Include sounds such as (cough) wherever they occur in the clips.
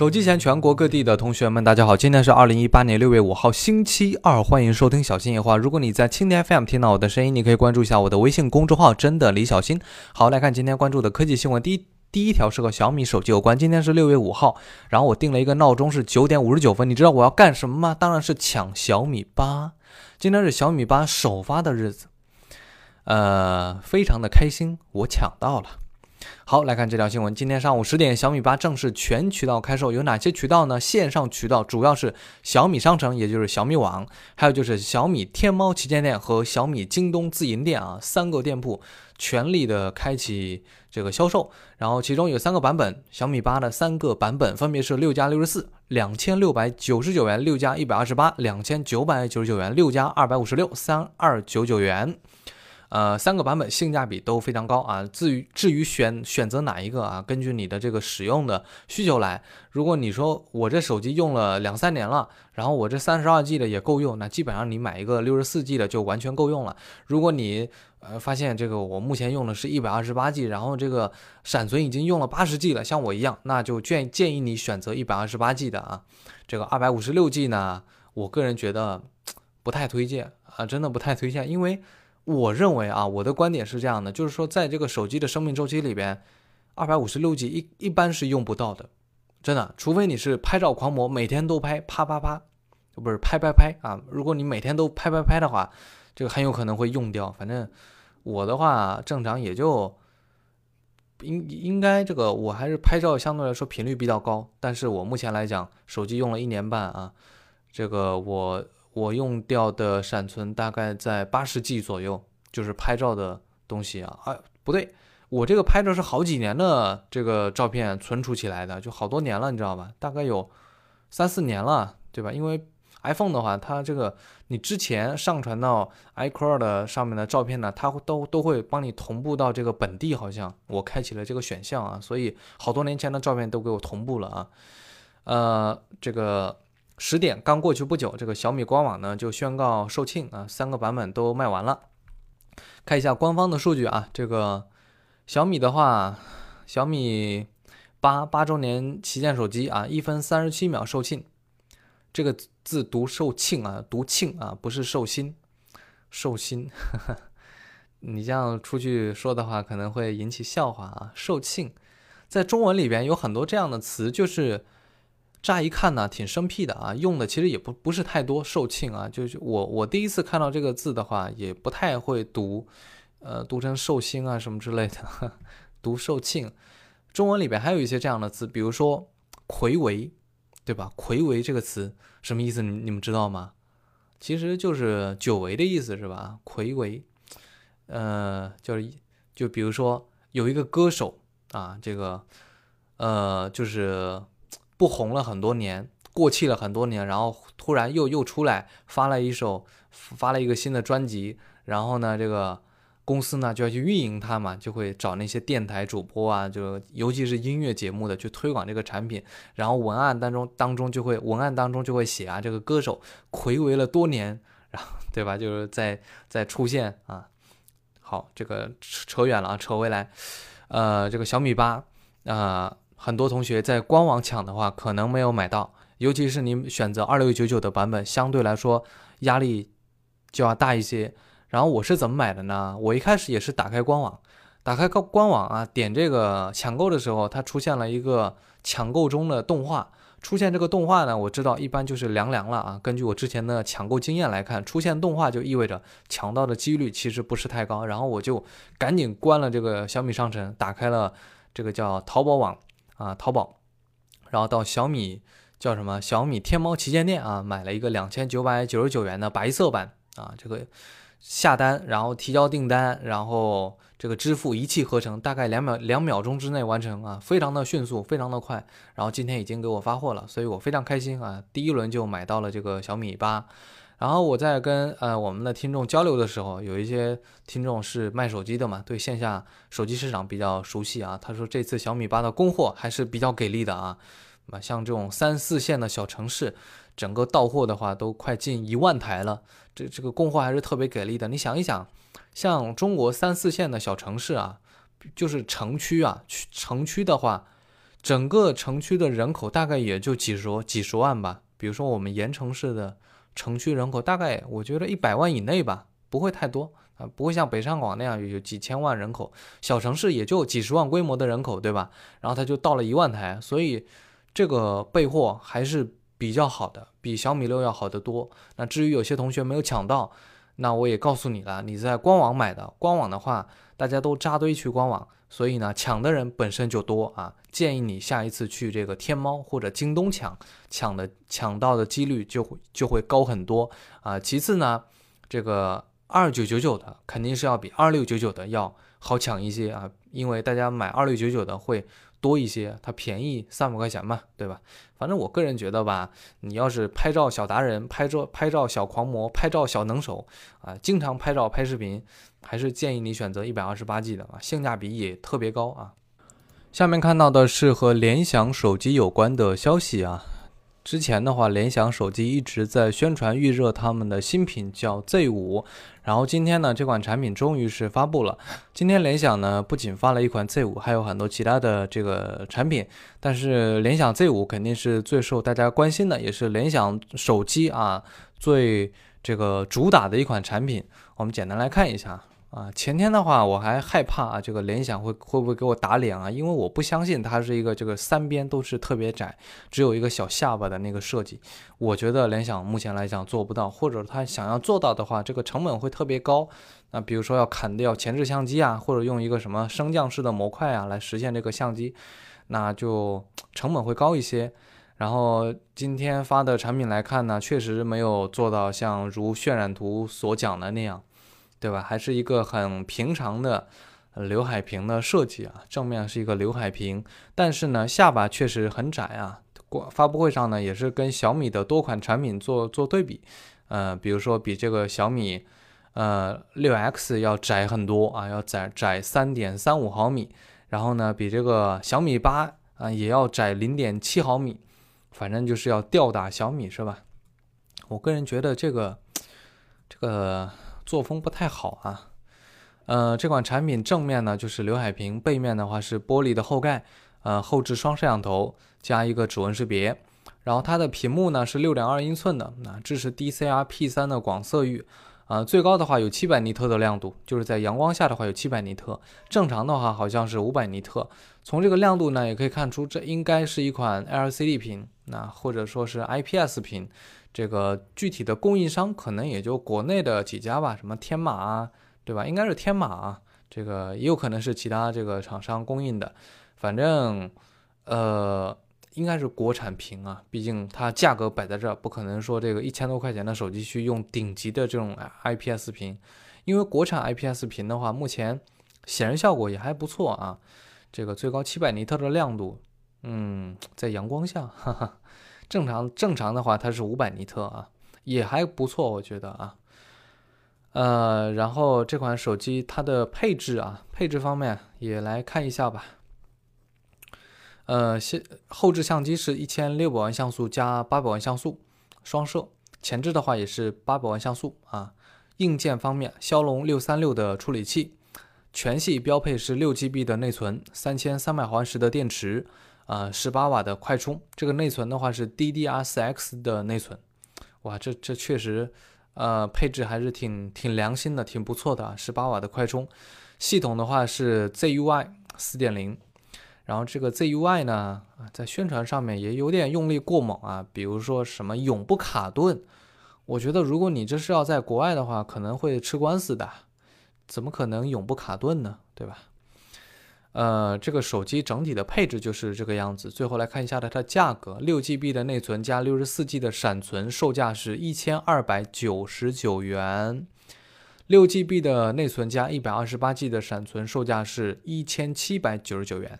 手机前全国各地的同学们，大家好！今天是二零一八年六月五号，星期二，欢迎收听小新夜话。如果你在蜻蜓 FM 听到我的声音，你可以关注一下我的微信公众号“真的李小新”。好，来看今天关注的科技新闻。第一，第一条是和小米手机有关。今天是六月五号，然后我定了一个闹钟是九点五十九分。你知道我要干什么吗？当然是抢小米八。今天是小米八首发的日子，呃，非常的开心，我抢到了。好，来看这条新闻。今天上午十点，小米八正式全渠道开售。有哪些渠道呢？线上渠道主要是小米商城，也就是小米网，还有就是小米天猫旗舰店和小米京东自营店啊，三个店铺全力的开启这个销售。然后其中有三个版本，小米八的三个版本分别是六加六十四，两千六百九十九元；六加一百二十八，两千九百九十九元；六加二百五十六，三二九九元。呃，三个版本性价比都非常高啊。至于至于选选择哪一个啊，根据你的这个使用的需求来。如果你说我这手机用了两三年了，然后我这三十二 G 的也够用，那基本上你买一个六十四 G 的就完全够用了。如果你呃发现这个我目前用的是一百二十八 G，然后这个闪存已经用了八十 G 了，像我一样，那就建建议你选择一百二十八 G 的啊。这个二百五十六 G 呢，我个人觉得不太推荐啊，真的不太推荐，因为。我认为啊，我的观点是这样的，就是说，在这个手机的生命周期里边，二百五十六 G 一一般是用不到的，真的，除非你是拍照狂魔，每天都拍，啪啪啪，不是拍拍拍啊。如果你每天都拍拍拍的话，这个很有可能会用掉。反正我的话，正常也就应应该这个，我还是拍照相对来说频率比较高。但是我目前来讲，手机用了一年半啊，这个我。我用掉的闪存大概在八十 G 左右，就是拍照的东西啊，啊不对，我这个拍照是好几年的这个照片存储起来的，就好多年了，你知道吧？大概有三四年了，对吧？因为 iPhone 的话，它这个你之前上传到 iCloud 上面的照片呢，它都都会帮你同步到这个本地，好像我开启了这个选项啊，所以好多年前的照片都给我同步了啊，呃，这个。十点刚过去不久，这个小米官网呢就宣告售罄啊，三个版本都卖完了。看一下官方的数据啊，这个小米的话，小米八八周年旗舰手机啊，一分三十七秒售罄。这个字读售罄啊，读罄啊，不是寿星，寿星。(laughs) 你这样出去说的话，可能会引起笑话啊。售罄，在中文里边有很多这样的词，就是。乍一看呢，挺生僻的啊，用的其实也不不是太多。售罄啊，就是我我第一次看到这个字的话，也不太会读，呃，读成寿星啊什么之类的，读售罄。中文里边还有一些这样的字，比如说魁违，对吧？魁违这个词什么意思？你你们知道吗？其实就是久违的意思，是吧？魁违，呃，就是就比如说有一个歌手啊，这个呃，就是。不红了很多年，过气了很多年，然后突然又又出来发了一首，发了一个新的专辑，然后呢，这个公司呢就要去运营它嘛，就会找那些电台主播啊，就尤其是音乐节目的去推广这个产品，然后文案当中当中就会文案当中就会写啊，这个歌手暌违了多年，然 (laughs) 后对吧？就是在在出现啊，好，这个扯远了啊，扯回来，呃，这个小米八啊。很多同学在官网抢的话，可能没有买到，尤其是你选择二六九九的版本，相对来说压力就要大一些。然后我是怎么买的呢？我一开始也是打开官网，打开官官网啊，点这个抢购的时候，它出现了一个抢购中的动画。出现这个动画呢，我知道一般就是凉凉了啊。根据我之前的抢购经验来看，出现动画就意味着抢到的几率其实不是太高。然后我就赶紧关了这个小米商城，打开了这个叫淘宝网。啊，淘宝，然后到小米叫什么？小米天猫旗舰店啊，买了一个两千九百九十九元的白色版啊，这个下单，然后提交订单，然后这个支付一气呵成，大概两秒两秒钟之内完成啊，非常的迅速，非常的快。然后今天已经给我发货了，所以我非常开心啊，第一轮就买到了这个小米八。然后我在跟呃我们的听众交流的时候，有一些听众是卖手机的嘛，对线下手机市场比较熟悉啊。他说这次小米八的供货还是比较给力的啊，啊像这种三四线的小城市，整个到货的话都快近一万台了，这这个供货还是特别给力的。你想一想，像中国三四线的小城市啊，就是城区啊，城区的话，整个城区的人口大概也就几十几十万吧。比如说我们盐城市的城区人口大概我觉得一百万以内吧，不会太多啊，不会像北上广那样有几千万人口，小城市也就几十万规模的人口，对吧？然后它就到了一万台，所以这个备货还是比较好的，比小米六要好得多。那至于有些同学没有抢到，那我也告诉你了，你在官网买的，官网的话大家都扎堆去官网。所以呢，抢的人本身就多啊，建议你下一次去这个天猫或者京东抢，抢的抢到的几率就会就会高很多啊。其次呢，这个二九九九的肯定是要比二六九九的要好抢一些啊，因为大家买二六九九的会。多一些，它便宜三百块钱嘛，对吧？反正我个人觉得吧，你要是拍照小达人、拍照拍照小狂魔、拍照小能手啊，经常拍照拍视频，还是建议你选择一百二十八 G 的啊，性价比也特别高啊。下面看到的是和联想手机有关的消息啊。之前的话，联想手机一直在宣传预热他们的新品，叫 Z 五。然后今天呢，这款产品终于是发布了。今天联想呢，不仅发了一款 Z 五，还有很多其他的这个产品。但是联想 Z 五肯定是最受大家关心的，也是联想手机啊最这个主打的一款产品。我们简单来看一下。啊，前天的话我还害怕啊，这个联想会会不会给我打脸啊？因为我不相信它是一个这个三边都是特别窄，只有一个小下巴的那个设计。我觉得联想目前来讲做不到，或者它想要做到的话，这个成本会特别高。那比如说要砍掉前置相机啊，或者用一个什么升降式的模块啊来实现这个相机，那就成本会高一些。然后今天发的产品来看呢，确实没有做到像如渲染图所讲的那样。对吧？还是一个很平常的刘海屏的设计啊，正面是一个刘海屏，但是呢，下巴确实很窄啊。过发布会上呢，也是跟小米的多款产品做做对比，呃，比如说比这个小米呃六 X 要窄很多啊，要窄窄三点三五毫米，然后呢，比这个小米八啊也要窄零点七毫米，反正就是要吊打小米是吧？我个人觉得这个这个。作风不太好啊，呃，这款产品正面呢就是刘海屏，背面的话是玻璃的后盖，呃，后置双摄像头加一个指纹识别，然后它的屏幕呢是六点二英寸的，那支持 DCR P 三的广色域，啊，最高的话有七百尼特的亮度，就是在阳光下的话有七百尼特，正常的话好像是五百尼特。从这个亮度呢也可以看出，这应该是一款 LCD 屏，那或者说是 IPS 屏。这个具体的供应商可能也就国内的几家吧，什么天马啊，对吧？应该是天马啊，这个也有可能是其他这个厂商供应的，反正呃应该是国产屏啊，毕竟它价格摆在这儿，不可能说这个一千多块钱的手机去用顶级的这种 IPS 屏，因为国产 IPS 屏的话，目前显示效果也还不错啊，这个最高七百尼特的亮度，嗯，在阳光下，哈哈。正常正常的话，它是五百尼特啊，也还不错，我觉得啊。呃，然后这款手机它的配置啊，配置方面也来看一下吧。呃，先后置相机是一千六百万像素加八百万像素双摄，前置的话也是八百万像素啊。硬件方面，骁龙六三六的处理器，全系标配是六 GB 的内存，三千三百毫安时的电池。呃，十八瓦的快充，这个内存的话是 DDR4X 的内存，哇，这这确实，呃，配置还是挺挺良心的，挺不错的啊。十八瓦的快充，系统的话是 ZUI 四点零，然后这个 ZUI 呢，在宣传上面也有点用力过猛啊，比如说什么永不卡顿，我觉得如果你这是要在国外的话，可能会吃官司的，怎么可能永不卡顿呢？对吧？呃，这个手机整体的配置就是这个样子。最后来看一下它的价格，六 GB 的内存加六十四 G 的闪存，售价是一千二百九十九元；六 GB 的内存加一百二十八 G 的闪存，售价是一千七百九十九元。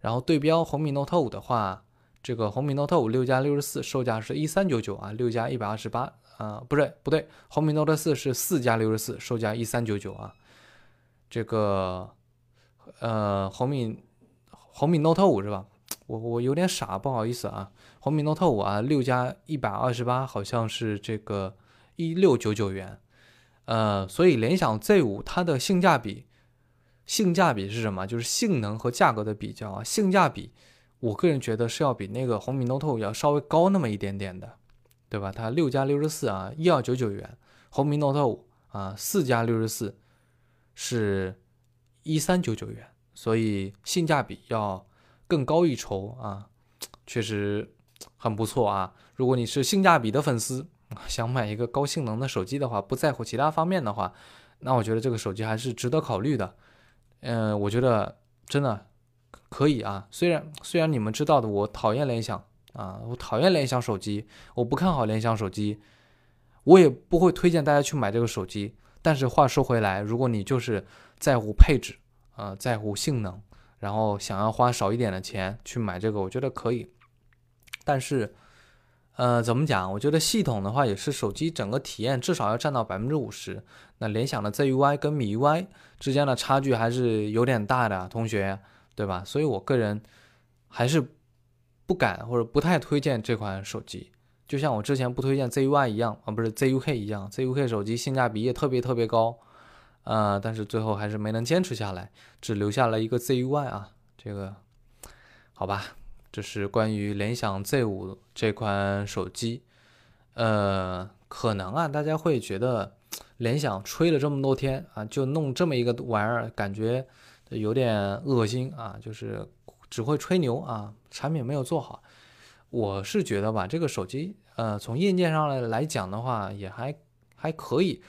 然后对标红米 Note 五的话，这个红米 Note 五六加六十四，售价是一三九九啊，六加一百二十八啊，不对不对，红米 Note 四是四加六十四，售价一三九九啊，这个。呃，红米红米 Note 五是吧？我我有点傻，不好意思啊。红米 Note 五啊，六加一百二十八，好像是这个一六九九元。呃，所以联想 Z 五它的性价比，性价比是什么？就是性能和价格的比较啊。性价比，我个人觉得是要比那个红米 Note 要稍微高那么一点点的，对吧？它六加六十四啊，一二九九元，红米 Note 五啊，四加六十四是一三九九元，所以性价比要更高一筹啊，确实很不错啊。如果你是性价比的粉丝，想买一个高性能的手机的话，不在乎其他方面的话，那我觉得这个手机还是值得考虑的。嗯，我觉得真的。可以啊，虽然虽然你们知道的，我讨厌联想啊，我讨厌联想手机，我不看好联想手机，我也不会推荐大家去买这个手机。但是话说回来，如果你就是在乎配置啊，在乎性能，然后想要花少一点的钱去买这个，我觉得可以。但是，呃，怎么讲？我觉得系统的话也是手机整个体验至少要占到百分之五十。那联想的 ZUI 跟米 UI 之间的差距还是有点大的，同学。对吧？所以我个人还是不敢或者不太推荐这款手机，就像我之前不推荐 ZUI 一样啊，不是 ZUK 一样，ZUK 手机性价比也特别特别高，呃，但是最后还是没能坚持下来，只留下了一个 ZUI 啊，这个好吧，这是关于联想 Z5 这款手机，呃，可能啊，大家会觉得联想吹了这么多天啊，就弄这么一个玩意儿，感觉。有点恶心啊，就是只会吹牛啊，产品没有做好。我是觉得吧，这个手机，呃，从硬件上来来讲的话，也还还可以，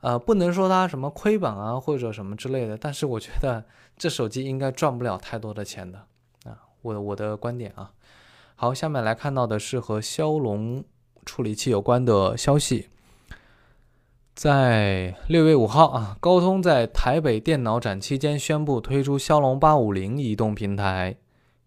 呃，不能说它什么亏本啊或者什么之类的。但是我觉得这手机应该赚不了太多的钱的啊，我我的观点啊。好，下面来看到的是和骁龙处理器有关的消息。在六月五号啊，高通在台北电脑展期间宣布推出骁龙八五零移动平台，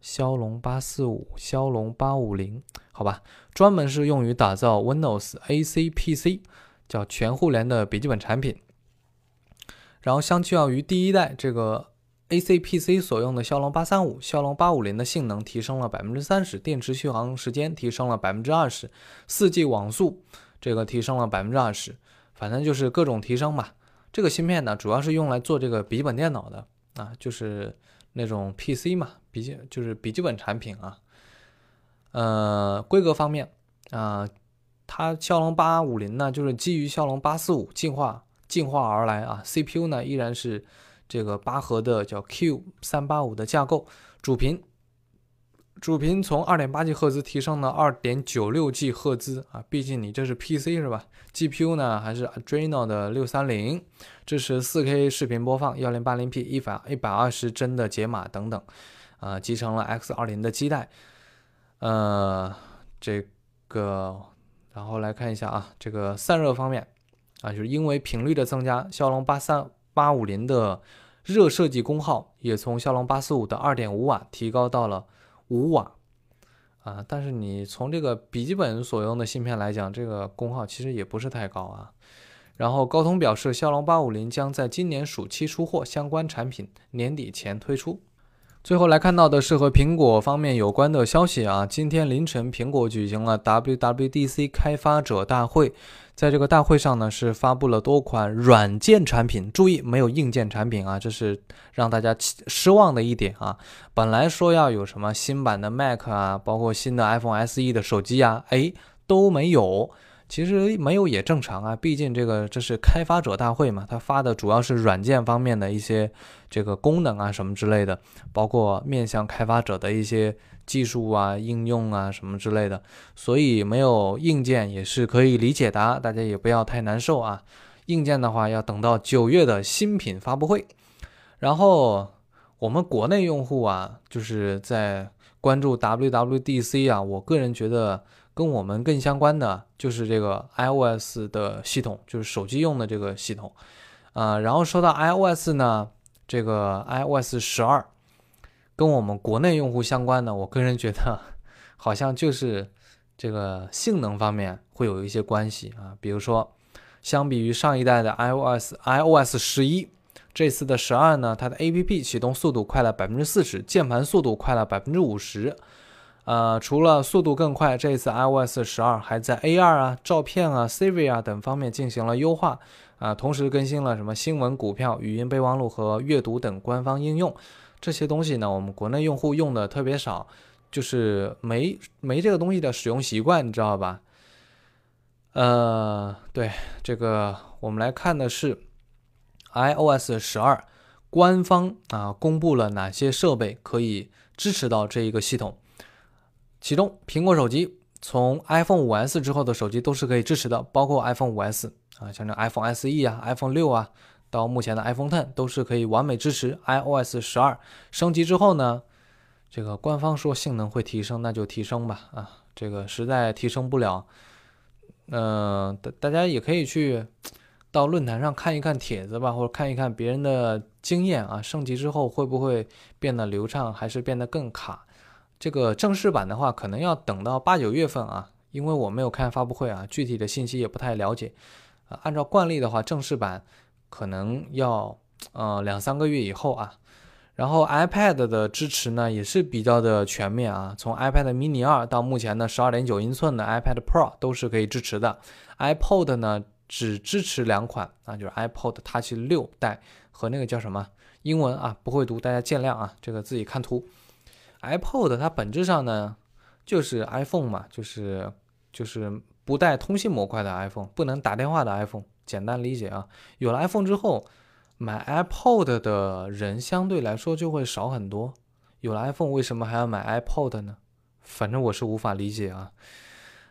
骁龙八四五、骁龙八五零，好吧，专门是用于打造 Windows AC PC，叫全互联的笔记本产品。然后相较于第一代这个 AC PC 所用的骁龙八三五，骁龙八五零的性能提升了百分之三十，电池续航时间提升了百分之二十，四 G 网速这个提升了百分之二十。反正就是各种提升吧。这个芯片呢，主要是用来做这个笔记本电脑的啊，就是那种 PC 嘛，笔记就是笔记本产品啊。呃，规格方面啊，它骁龙八五零呢，就是基于骁龙八四五进化进化而来啊。CPU 呢，依然是这个八核的叫 Q 三八五的架构，主频。主频从二点八 G 赫兹提升到二点九六 G 赫兹啊，毕竟你这是 PC 是吧？GPU 呢还是 Adreno 的六三零，支持四 K 视频播放，幺零八零 P 一百一百二十帧的解码等等，啊，集成了 X 二零的基带，呃，这个，然后来看一下啊，这个散热方面啊，就是因为频率的增加，骁龙八三八五零的热设计功耗也从骁龙八四五的二点五瓦提高到了。五瓦啊，但是你从这个笔记本所用的芯片来讲，这个功耗其实也不是太高啊。然后高通表示，骁龙八五零将在今年暑期出货，相关产品年底前推出。最后来看到的是和苹果方面有关的消息啊，今天凌晨苹果举行了 WWDC 开发者大会。在这个大会上呢，是发布了多款软件产品，注意没有硬件产品啊，这是让大家失望的一点啊。本来说要有什么新版的 Mac 啊，包括新的 iPhone SE 的手机啊，哎都没有。其实没有也正常啊，毕竟这个这是开发者大会嘛，他发的主要是软件方面的一些这个功能啊什么之类的，包括面向开发者的一些。技术啊，应用啊，什么之类的，所以没有硬件也是可以理解的，大家也不要太难受啊。硬件的话，要等到九月的新品发布会。然后我们国内用户啊，就是在关注 WWDC 啊，我个人觉得跟我们更相关的就是这个 iOS 的系统，就是手机用的这个系统啊。然后说到 iOS 呢，这个 iOS 十二。跟我们国内用户相关的，我个人觉得 (laughs) 好像就是这个性能方面会有一些关系啊。比如说，相比于上一代的 iOS iOS 十一，这次的十二呢，它的 APP 启动速度快了百分之四十，键盘速度快了百分之五十。呃，除了速度更快，这一次 iOS 十二还在 AR 啊、照片啊、Siri 啊等方面进行了优化啊，同时更新了什么新闻、股票、语音备忘录和阅读等官方应用。这些东西呢，我们国内用户用的特别少，就是没没这个东西的使用习惯，你知道吧？呃，对这个，我们来看的是 iOS 十二官方啊公布了哪些设备可以支持到这一个系统。其中，苹果手机从 iPhone 5S 之后的手机都是可以支持的，包括 iPhone 5S 啊，像这 iPhone SE 啊、iPhone 六啊，到目前的 iPhone Ten 都是可以完美支持 iOS 十二。升级之后呢，这个官方说性能会提升，那就提升吧啊，这个实在提升不了。嗯，大大家也可以去到论坛上看一看帖子吧，或者看一看别人的经验啊。升级之后会不会变得流畅，还是变得更卡？这个正式版的话，可能要等到八九月份啊，因为我没有看发布会啊，具体的信息也不太了解。啊，按照惯例的话，正式版可能要呃两三个月以后啊。然后 iPad 的支持呢也是比较的全面啊，从 iPad mini 二到目前的十二点九英寸的 iPad Pro 都是可以支持的。iPod 呢只支持两款啊，就是 iPod Touch 六代和那个叫什么英文啊不会读，大家见谅啊，这个自己看图。iPod 它本质上呢就是 iPhone 嘛，就是就是不带通信模块的 iPhone，不能打电话的 iPhone，简单理解啊。有了 iPhone 之后。买 iPod 的人相对来说就会少很多。有了 iPhone，为什么还要买 iPod 呢？反正我是无法理解啊。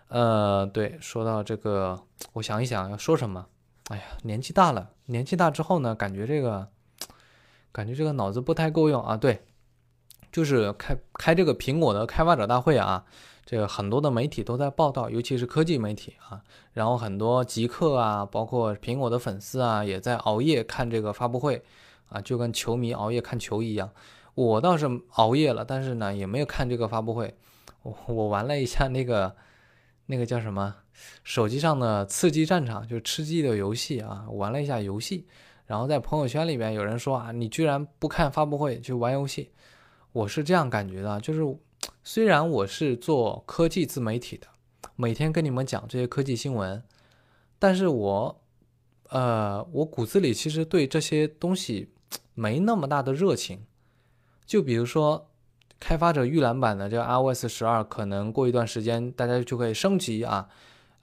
呃，对，说到这个，我想一想要说什么。哎呀，年纪大了，年纪大之后呢，感觉这个，感觉这个脑子不太够用啊。对，就是开开这个苹果的开发者大会啊。这个很多的媒体都在报道，尤其是科技媒体啊，然后很多极客啊，包括苹果的粉丝啊，也在熬夜看这个发布会啊，就跟球迷熬夜看球一样。我倒是熬夜了，但是呢，也没有看这个发布会。我我玩了一下那个那个叫什么手机上的刺激战场，就是吃鸡的游戏啊，玩了一下游戏。然后在朋友圈里边有人说啊，你居然不看发布会去玩游戏？我是这样感觉的，就是。虽然我是做科技自媒体的，每天跟你们讲这些科技新闻，但是我，呃，我骨子里其实对这些东西没那么大的热情。就比如说，开发者预览版的这个 iOS 十二，可能过一段时间大家就可以升级啊。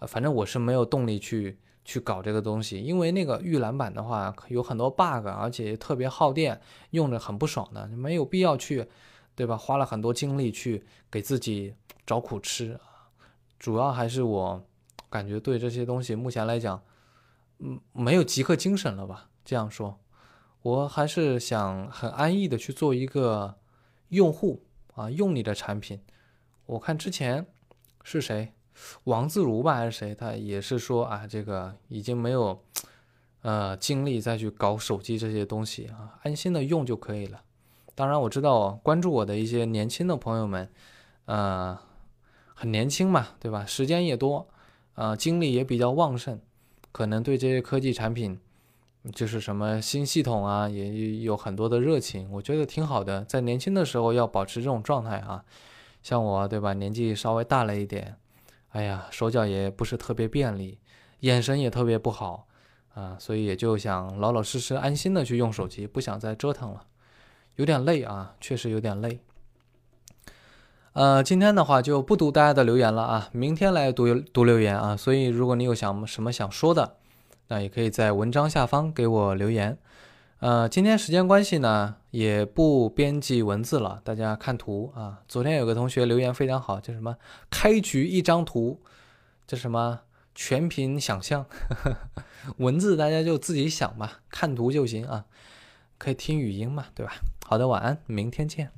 反正我是没有动力去去搞这个东西，因为那个预览版的话有很多 bug，而且特别耗电，用着很不爽的，没有必要去。对吧？花了很多精力去给自己找苦吃，主要还是我感觉对这些东西目前来讲，嗯，没有极客精神了吧？这样说，我还是想很安逸的去做一个用户啊，用你的产品。我看之前是谁，王自如吧还是谁，他也是说啊，这个已经没有呃精力再去搞手机这些东西啊，安心的用就可以了。当然我知道关注我的一些年轻的朋友们，呃，很年轻嘛，对吧？时间也多，呃，精力也比较旺盛，可能对这些科技产品，就是什么新系统啊，也有很多的热情。我觉得挺好的，在年轻的时候要保持这种状态啊。像我，对吧？年纪稍微大了一点，哎呀，手脚也不是特别便利，眼神也特别不好啊，所以也就想老老实实、安心的去用手机，不想再折腾了。有点累啊，确实有点累。呃，今天的话就不读大家的留言了啊，明天来读读留言啊。所以如果你有想什么想说的，那也可以在文章下方给我留言。呃，今天时间关系呢，也不编辑文字了，大家看图啊。昨天有个同学留言非常好，叫什么？开局一张图，叫什么？全凭想象，(laughs) 文字大家就自己想吧，看图就行啊。可以听语音嘛，对吧？好的，晚安，明天见。